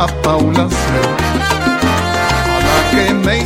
a Paula Smith. À que me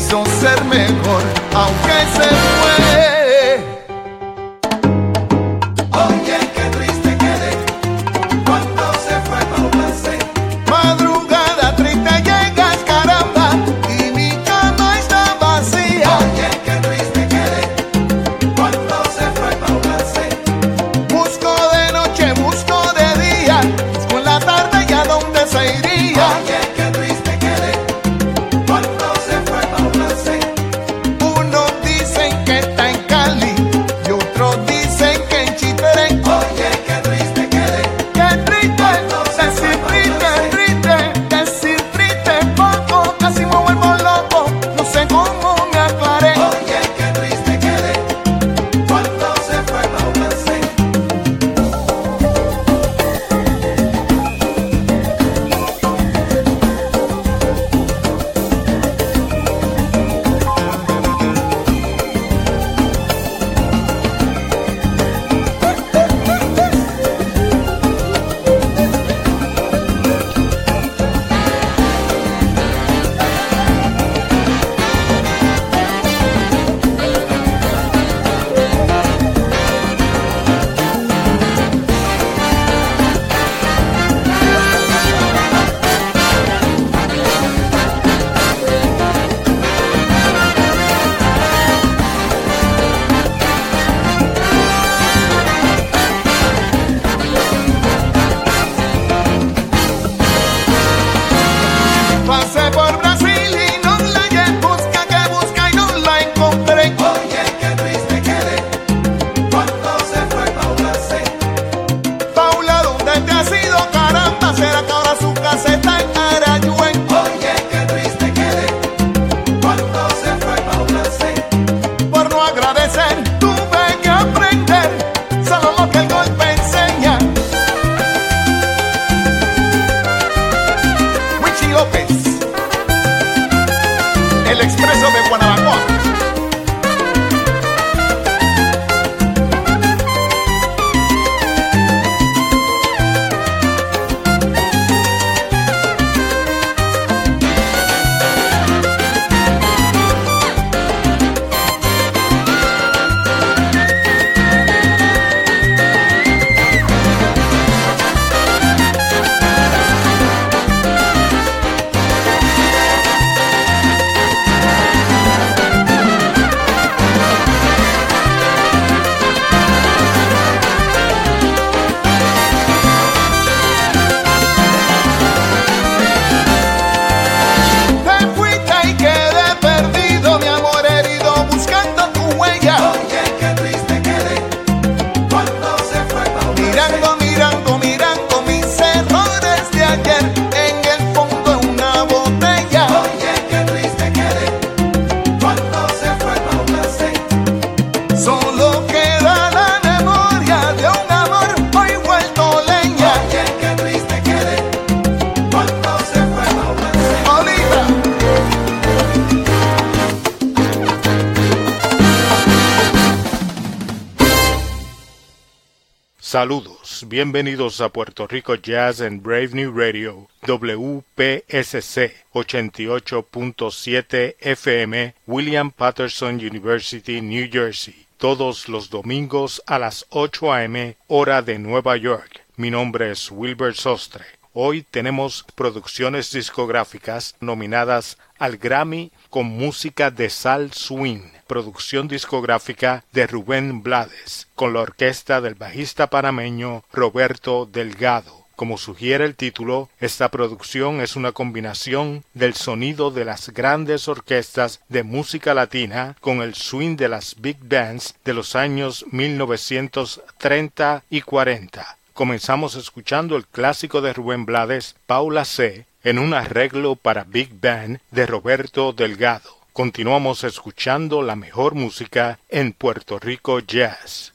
Saludos, bienvenidos a Puerto Rico Jazz en Brave New Radio, WPSC 88.7 FM, William Patterson University, New Jersey, todos los domingos a las 8 a.m., hora de Nueva York. Mi nombre es Wilbur Sostre. Hoy tenemos producciones discográficas nominadas al Grammy con música de Sal Swing, producción discográfica de Rubén Blades, con la orquesta del bajista panameño Roberto Delgado. Como sugiere el título, esta producción es una combinación del sonido de las grandes orquestas de música latina con el swing de las big bands de los años 1930 y 40. Comenzamos escuchando el clásico de Rubén Blades, Paula C., en un arreglo para big band de Roberto Delgado. Continuamos escuchando la mejor música en Puerto Rico Jazz.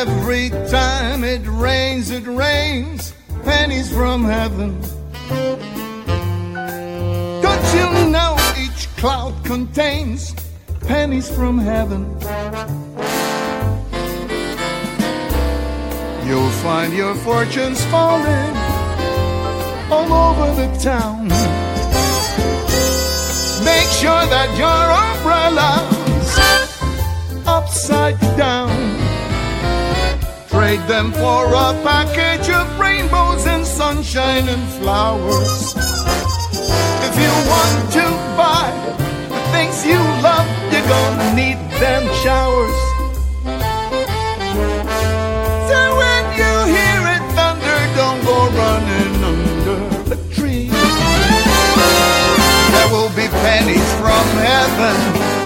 Every time it rains, it rains pennies from heaven. Don't you know each cloud contains pennies from heaven? You'll find your fortunes falling all over the town. Make sure that your umbrella's upside down. Trade them for a package of rainbows and sunshine and flowers. If you want to buy the things you love, you're gonna need them showers. So when you hear it thunder, don't go running under the tree. There will be pennies from heaven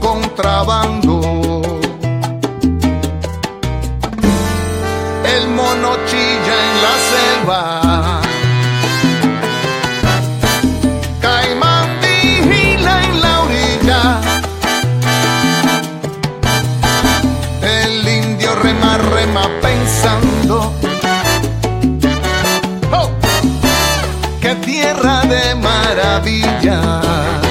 contrabando. El mono chilla en la selva. Caimán vigila en la orilla. El indio rema, rema pensando. ¡Oh! ¡Qué tierra de maravilla!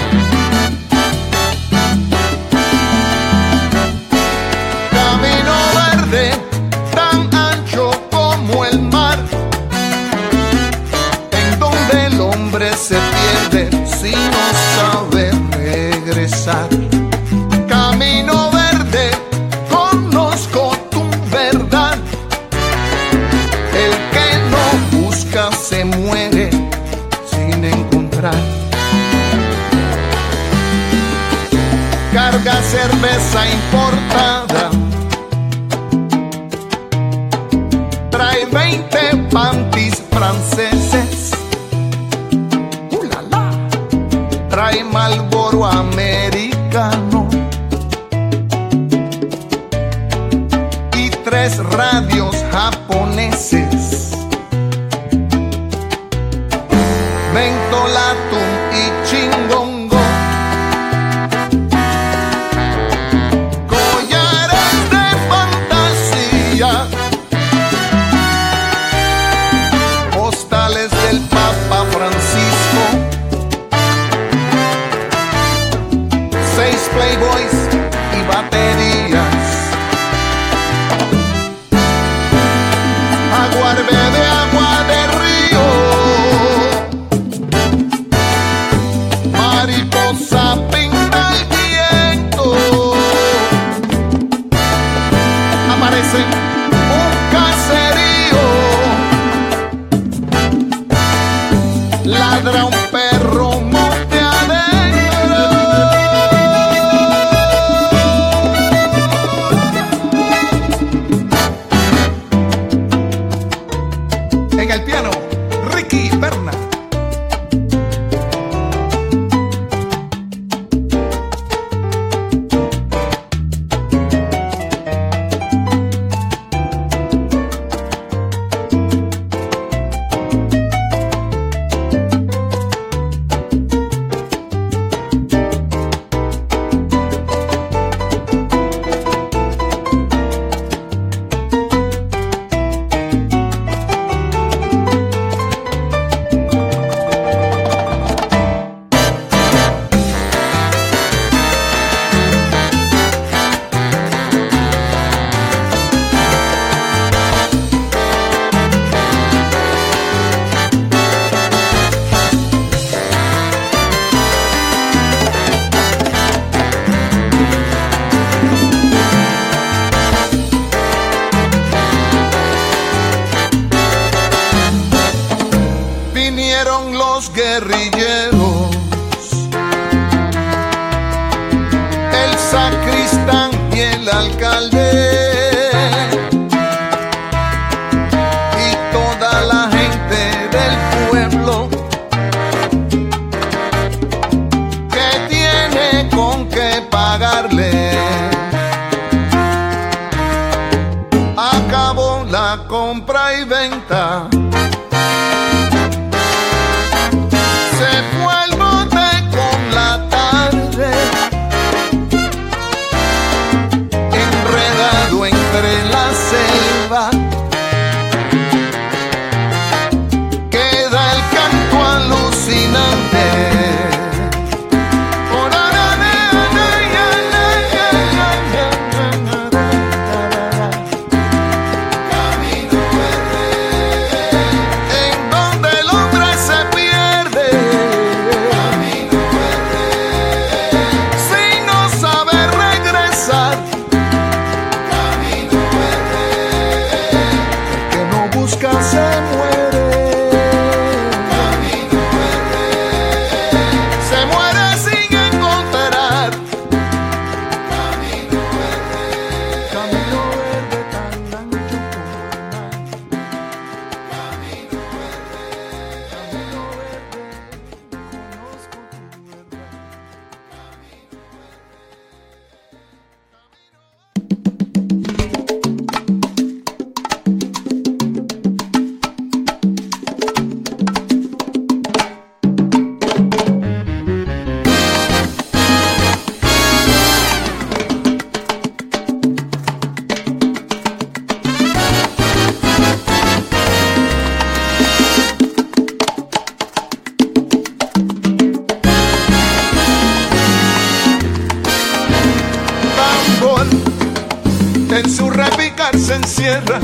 sierra,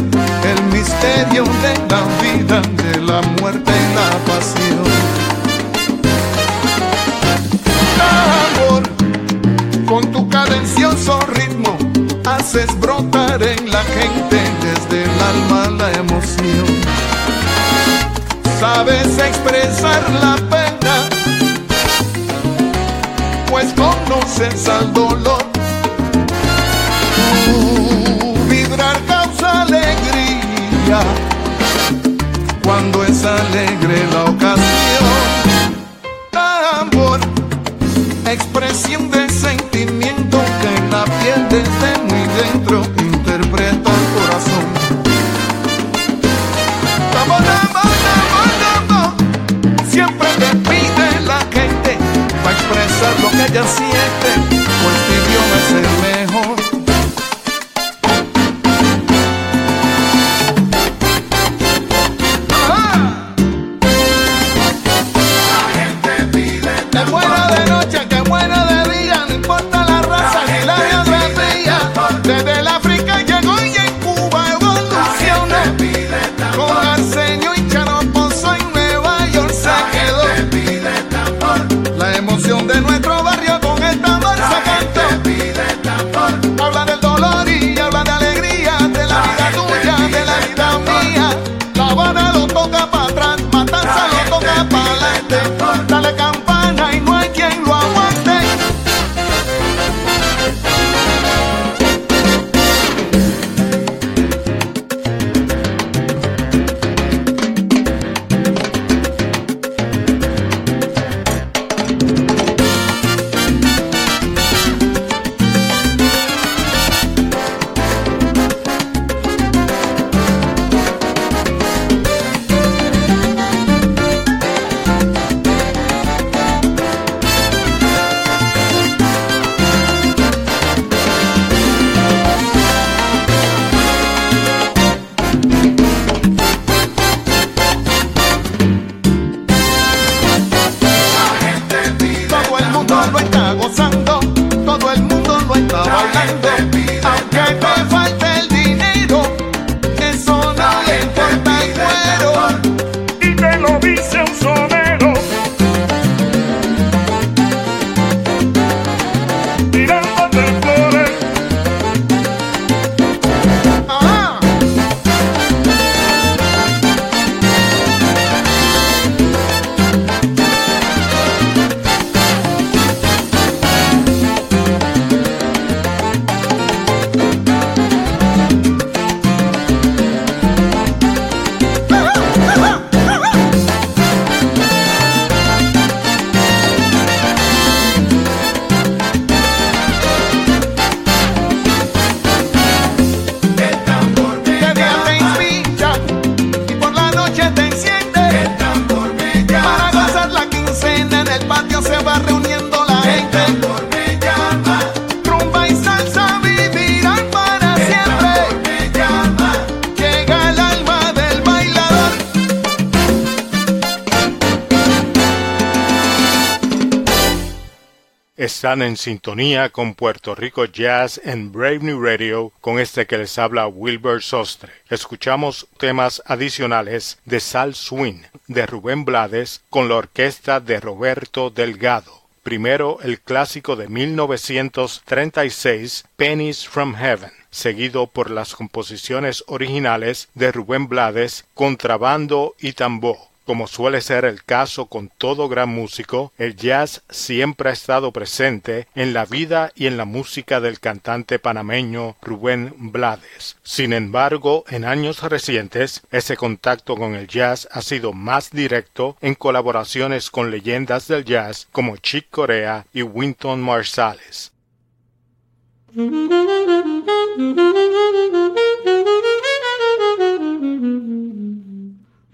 Están en sintonía con Puerto Rico Jazz en Brave New Radio con este que les habla Wilbur Sostre. Escuchamos temas adicionales de Sal Swing de Rubén Blades con la orquesta de Roberto Delgado. Primero el clásico de 1936, Pennies from Heaven, seguido por las composiciones originales de Rubén Blades, Contrabando y Tambor. Como suele ser el caso con todo gran músico, el jazz siempre ha estado presente en la vida y en la música del cantante panameño Rubén Blades. Sin embargo, en años recientes, ese contacto con el jazz ha sido más directo en colaboraciones con leyendas del jazz como Chick Corea y Winton Marsalis.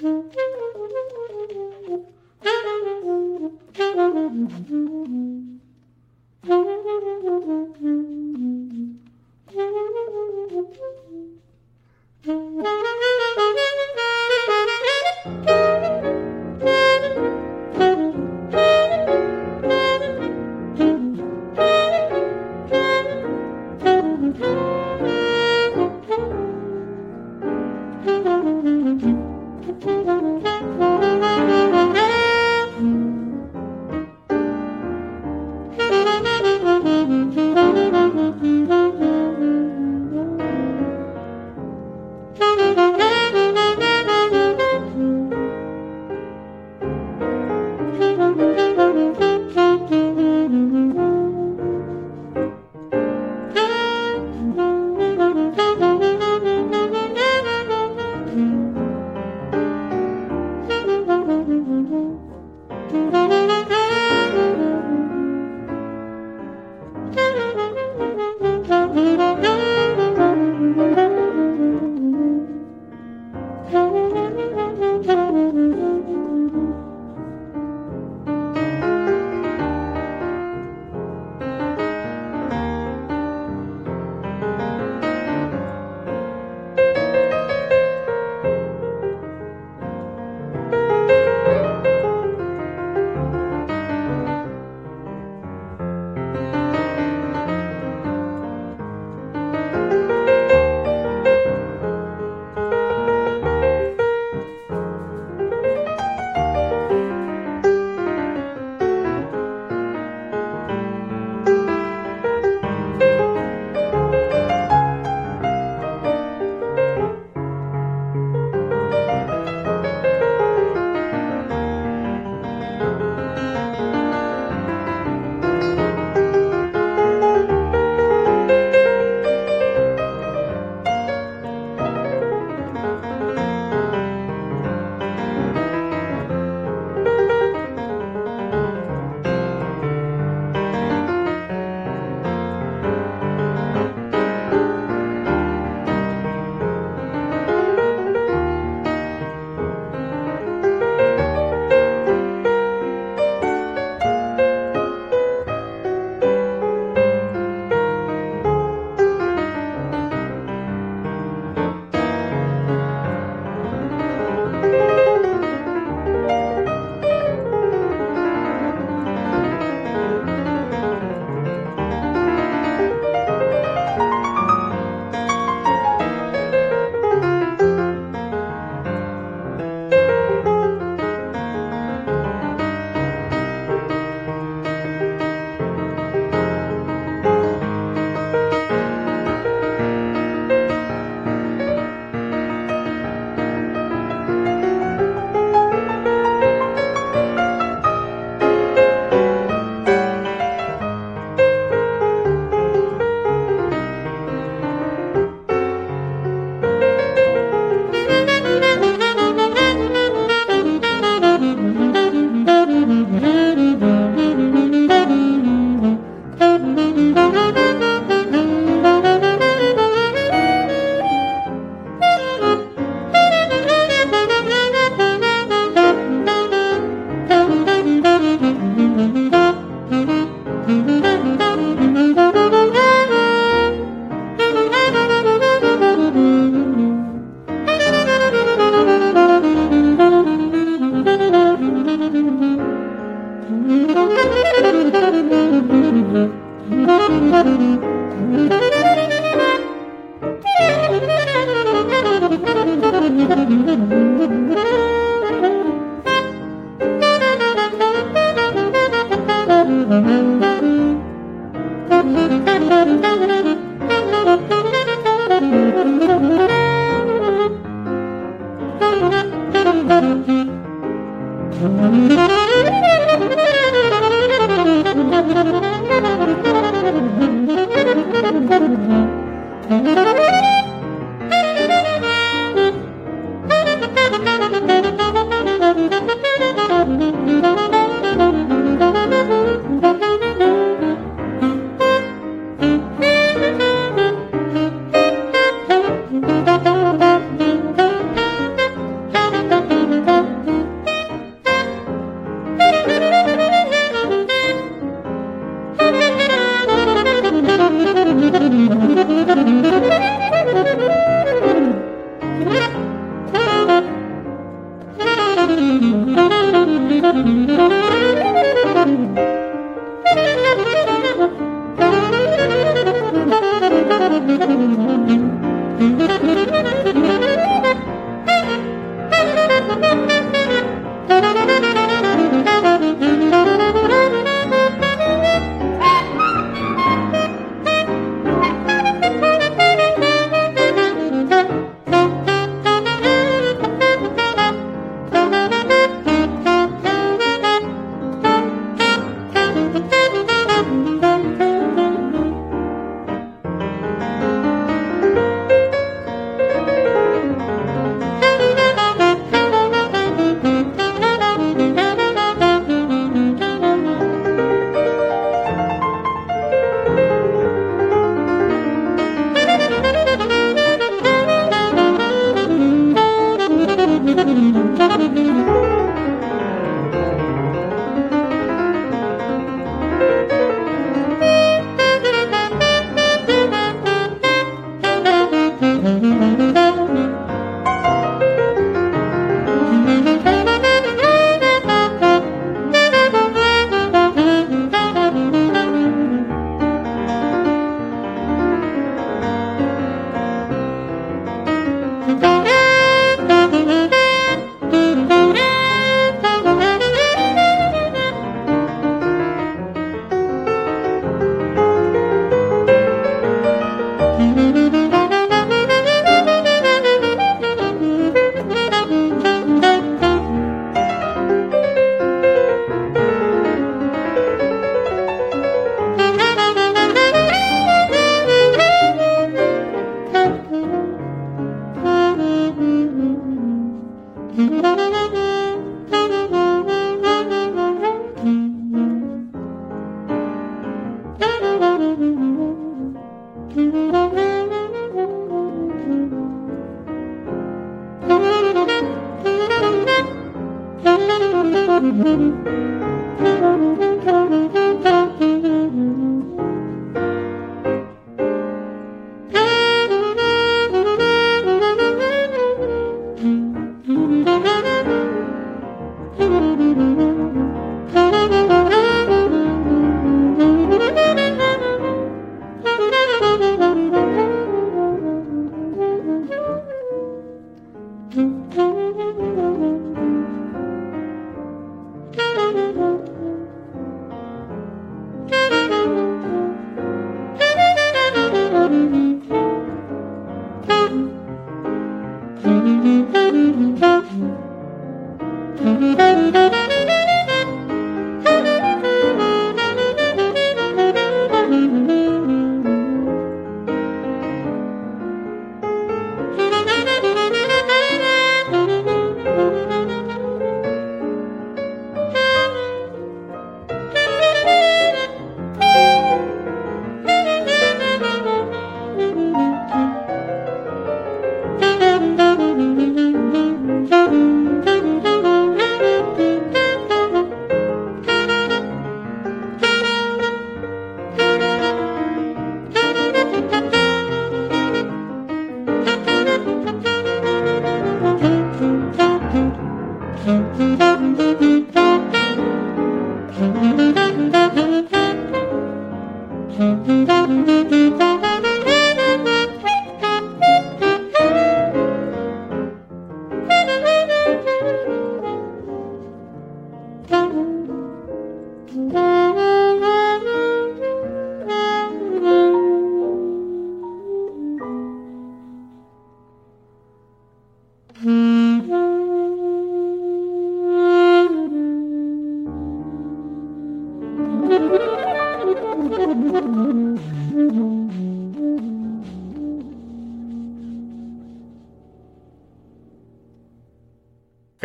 Thank you.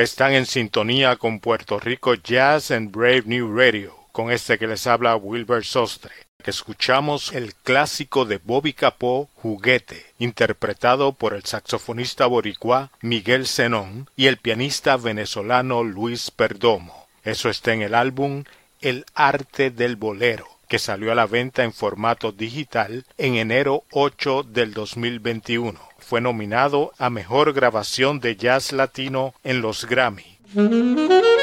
Están en sintonía con Puerto Rico Jazz and Brave New Radio, con este que les habla Wilbur Sostre, que escuchamos el clásico de Bobby Capó, Juguete, interpretado por el saxofonista boricua Miguel Zenón y el pianista venezolano Luis Perdomo. Eso está en el álbum El arte del bolero, que salió a la venta en formato digital en enero 8 del 2021 fue nominado a Mejor Grabación de Jazz Latino en los Grammy.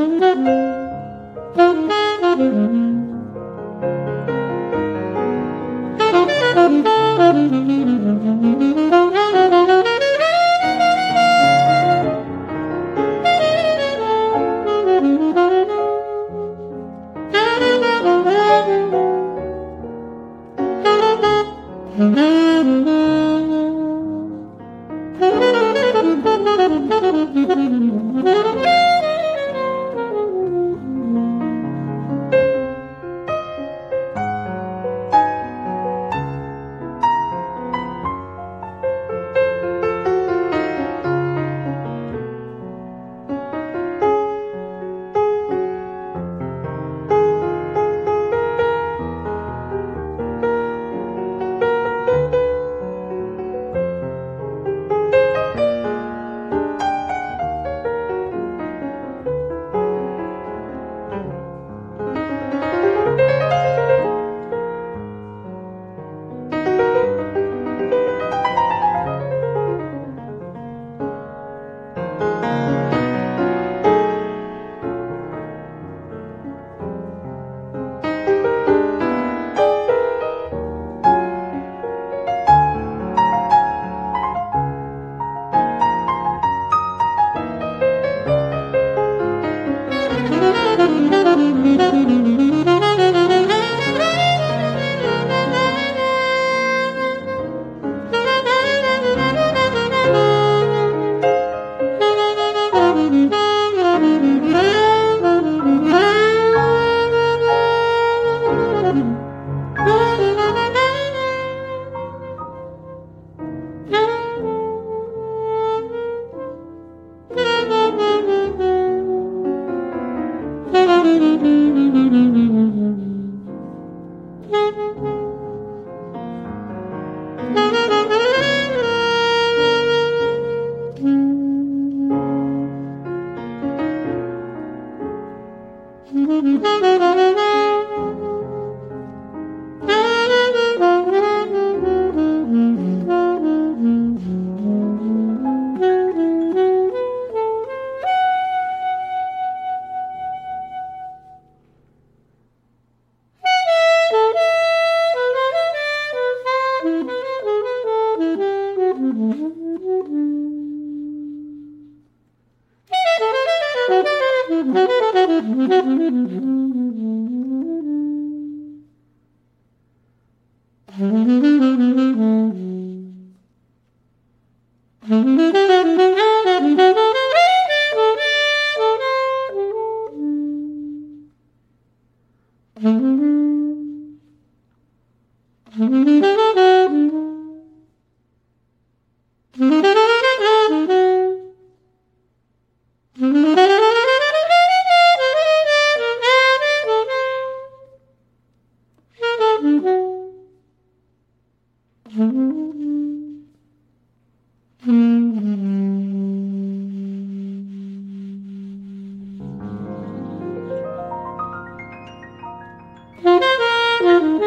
Müzik Thank you.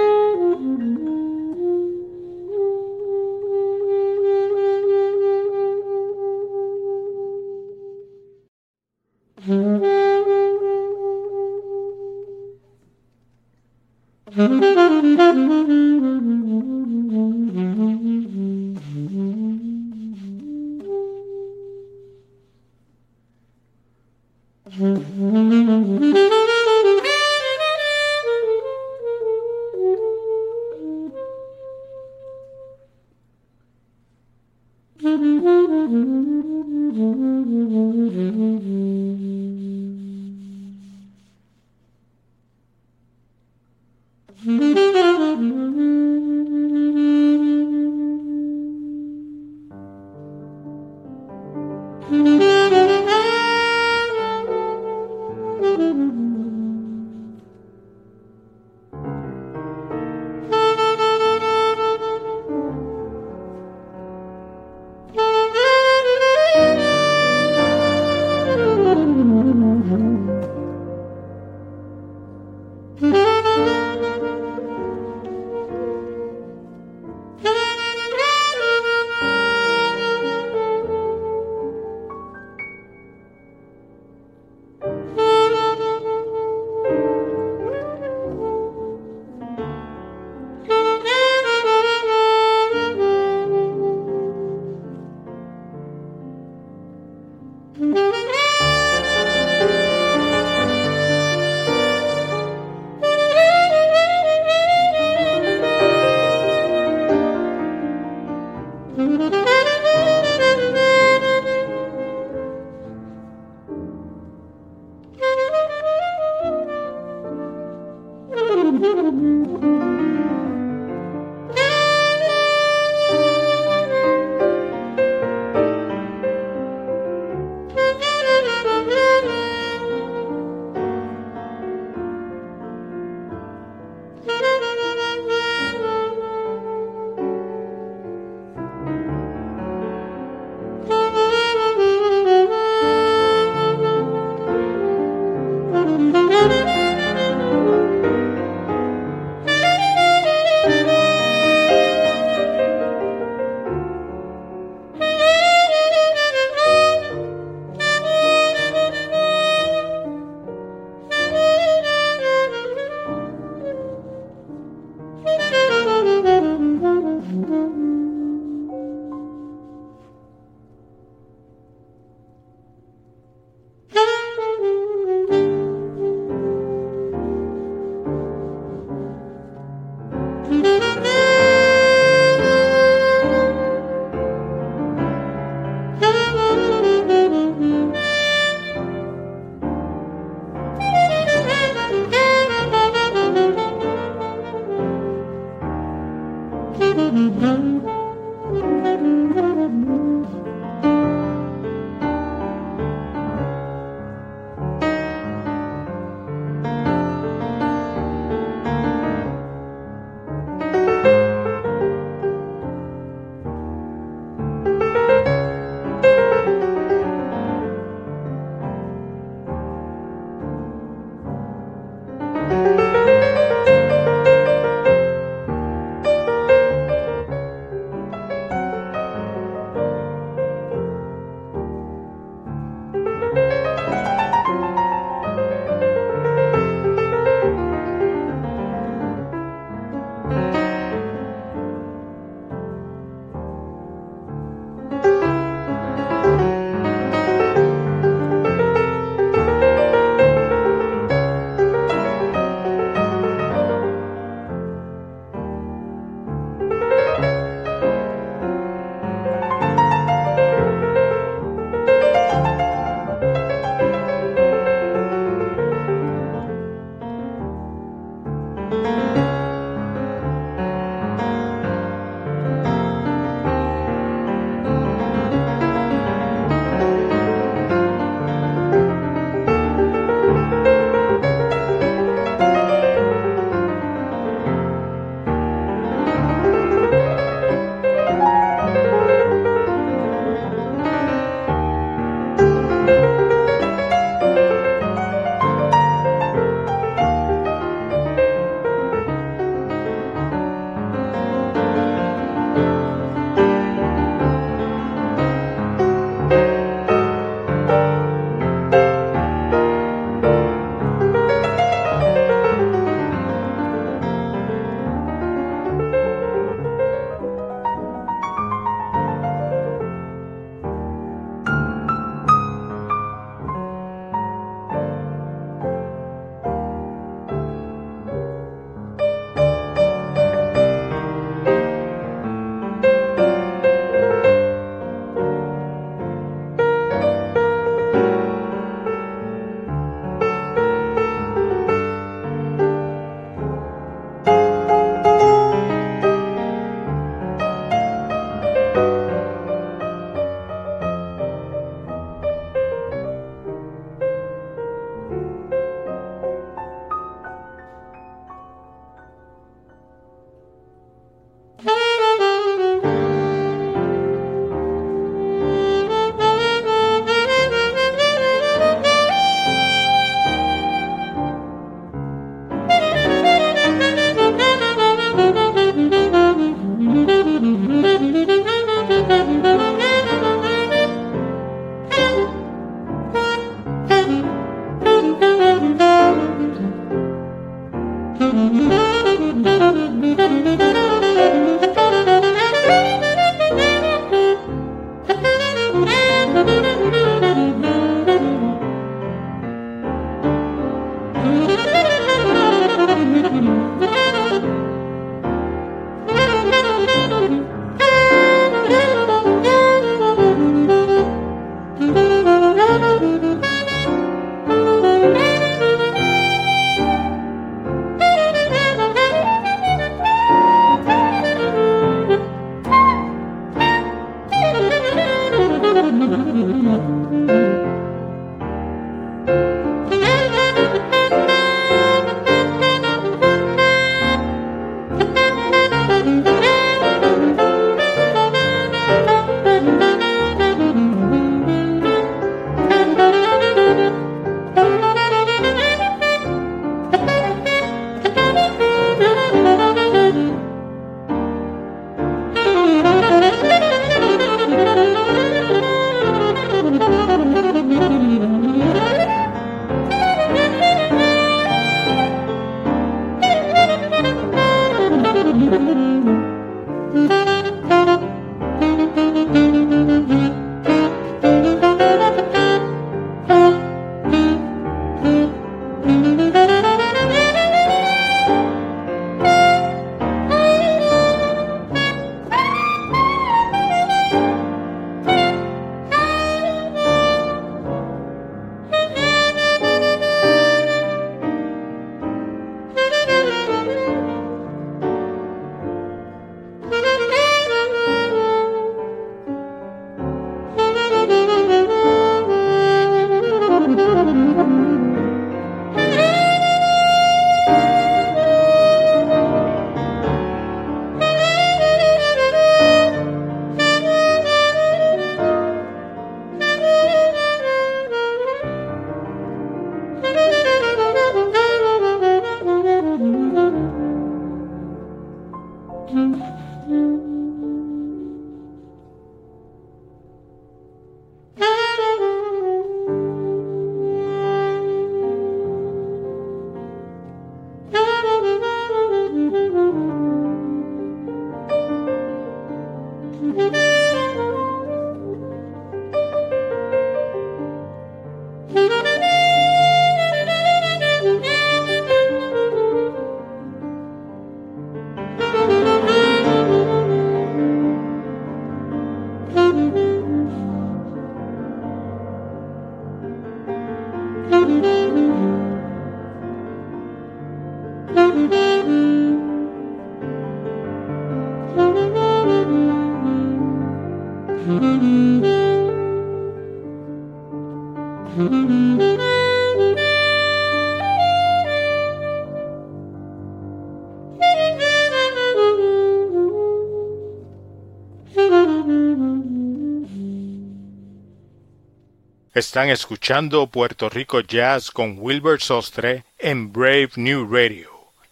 Están escuchando Puerto Rico Jazz con Wilbur Sostre en Brave New Radio.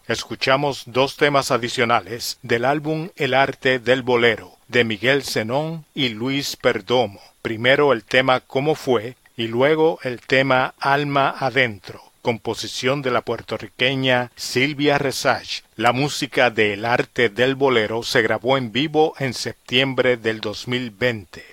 Escuchamos dos temas adicionales del álbum El arte del bolero de Miguel Zenón y Luis Perdomo. Primero el tema Cómo fue y luego el tema Alma adentro, composición de la puertorriqueña Silvia Resach. La música de El arte del bolero se grabó en vivo en septiembre del 2020.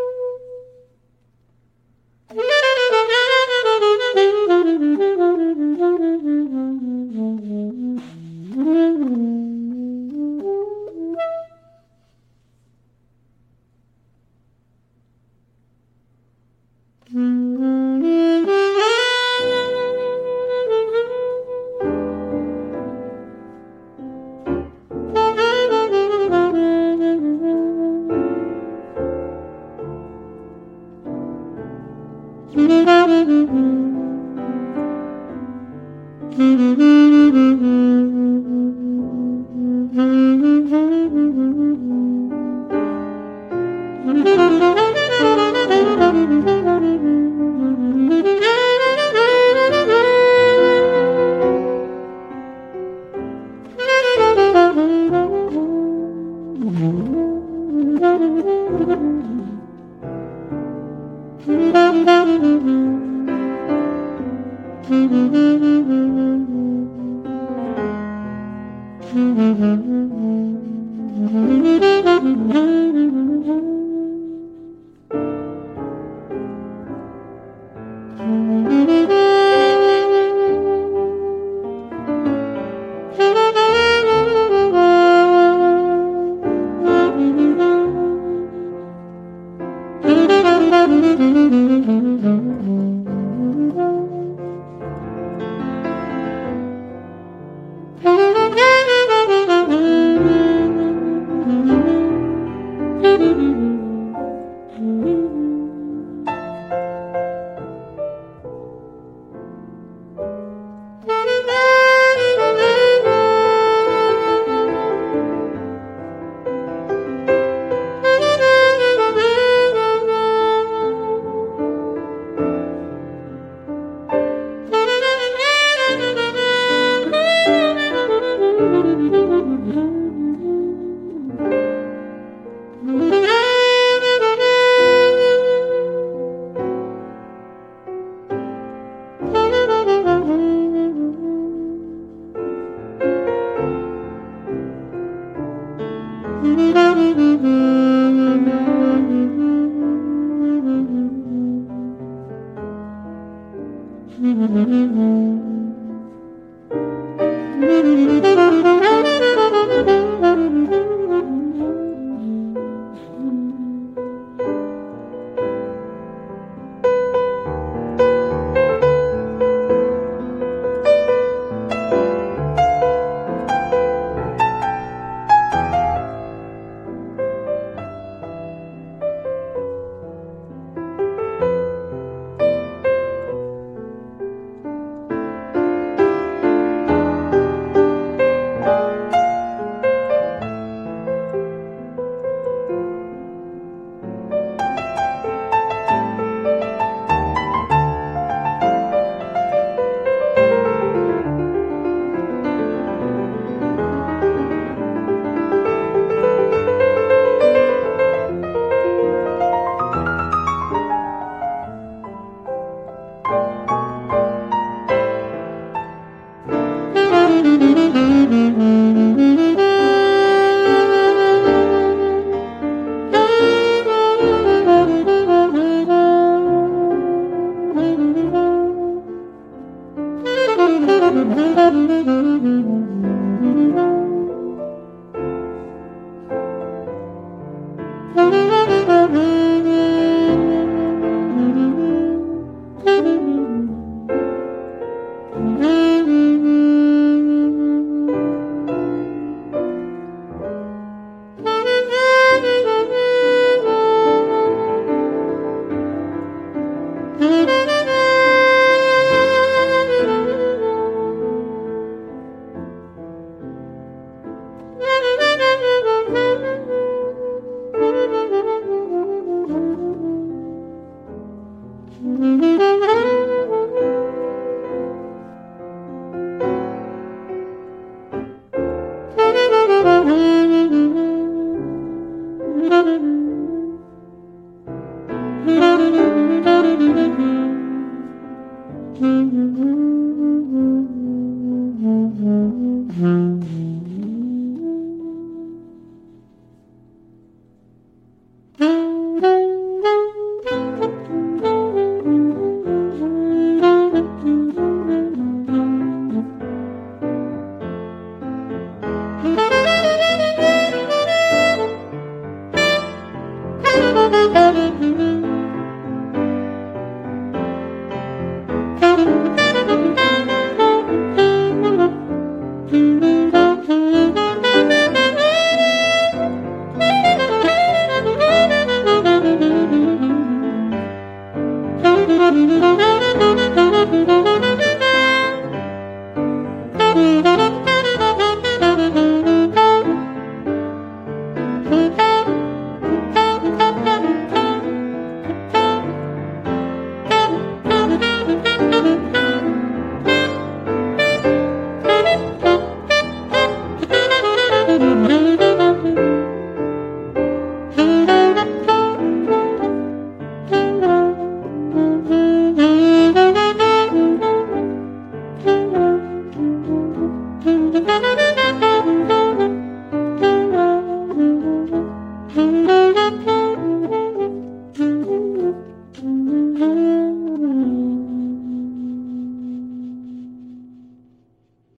Thank you. Mm-hmm.